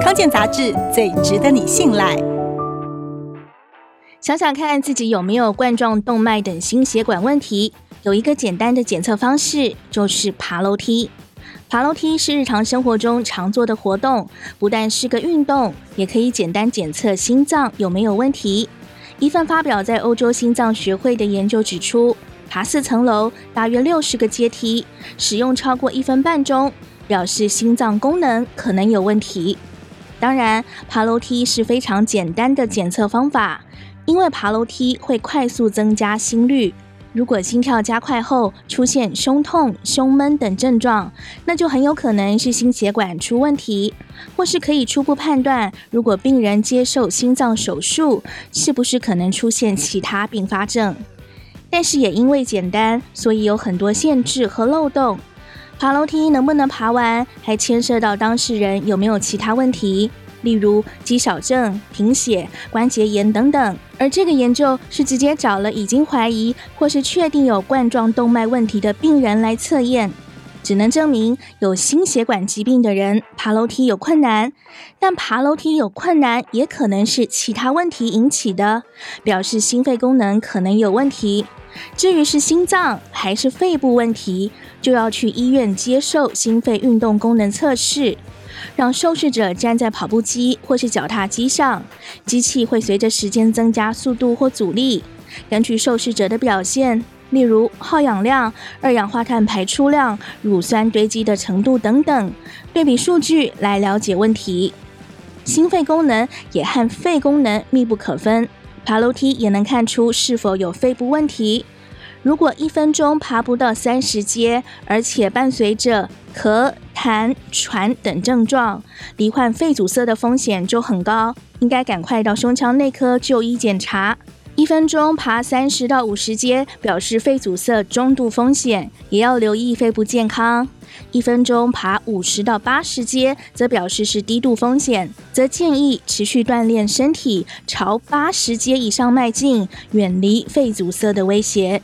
康健杂志最值得你信赖。想想看自己有没有冠状动脉等心血管问题，有一个简单的检测方式，就是爬楼梯。爬楼梯是日常生活中常做的活动，不但是个运动，也可以简单检测心脏有没有问题。一份发表在欧洲心脏学会的研究指出，爬四层楼，大约六十个阶梯，使用超过一分半钟，表示心脏功能可能有问题。当然，爬楼梯是非常简单的检测方法，因为爬楼梯会快速增加心率。如果心跳加快后出现胸痛、胸闷等症状，那就很有可能是心血管出问题，或是可以初步判断，如果病人接受心脏手术，是不是可能出现其他并发症。但是也因为简单，所以有很多限制和漏洞。爬楼梯能不能爬完，还牵涉到当事人有没有其他问题。例如肌少症、贫血、关节炎等等，而这个研究是直接找了已经怀疑或是确定有冠状动脉问题的病人来测验，只能证明有心血管疾病的人爬楼梯有困难，但爬楼梯有困难也可能是其他问题引起的，表示心肺功能可能有问题。至于是心脏还是肺部问题，就要去医院接受心肺运动功能测试。让受试者站在跑步机或是脚踏机上，机器会随着时间增加速度或阻力，根据受试者的表现，例如耗氧量、二氧化碳排出量、乳酸堆积的程度等等，对比数据来了解问题。心肺功能也和肺功能密不可分，爬楼梯也能看出是否有肺部问题。如果一分钟爬不到三十阶，而且伴随着咳、痰、喘等症状，罹患肺阻塞的风险就很高，应该赶快到胸腔内科就医检查。一分钟爬三十到五十阶，表示肺阻塞中度风险，也要留意肺部健康。一分钟爬五十到八十阶，则表示是低度风险，则建议持续锻炼身体，朝八十阶以上迈进，远离肺阻塞的威胁。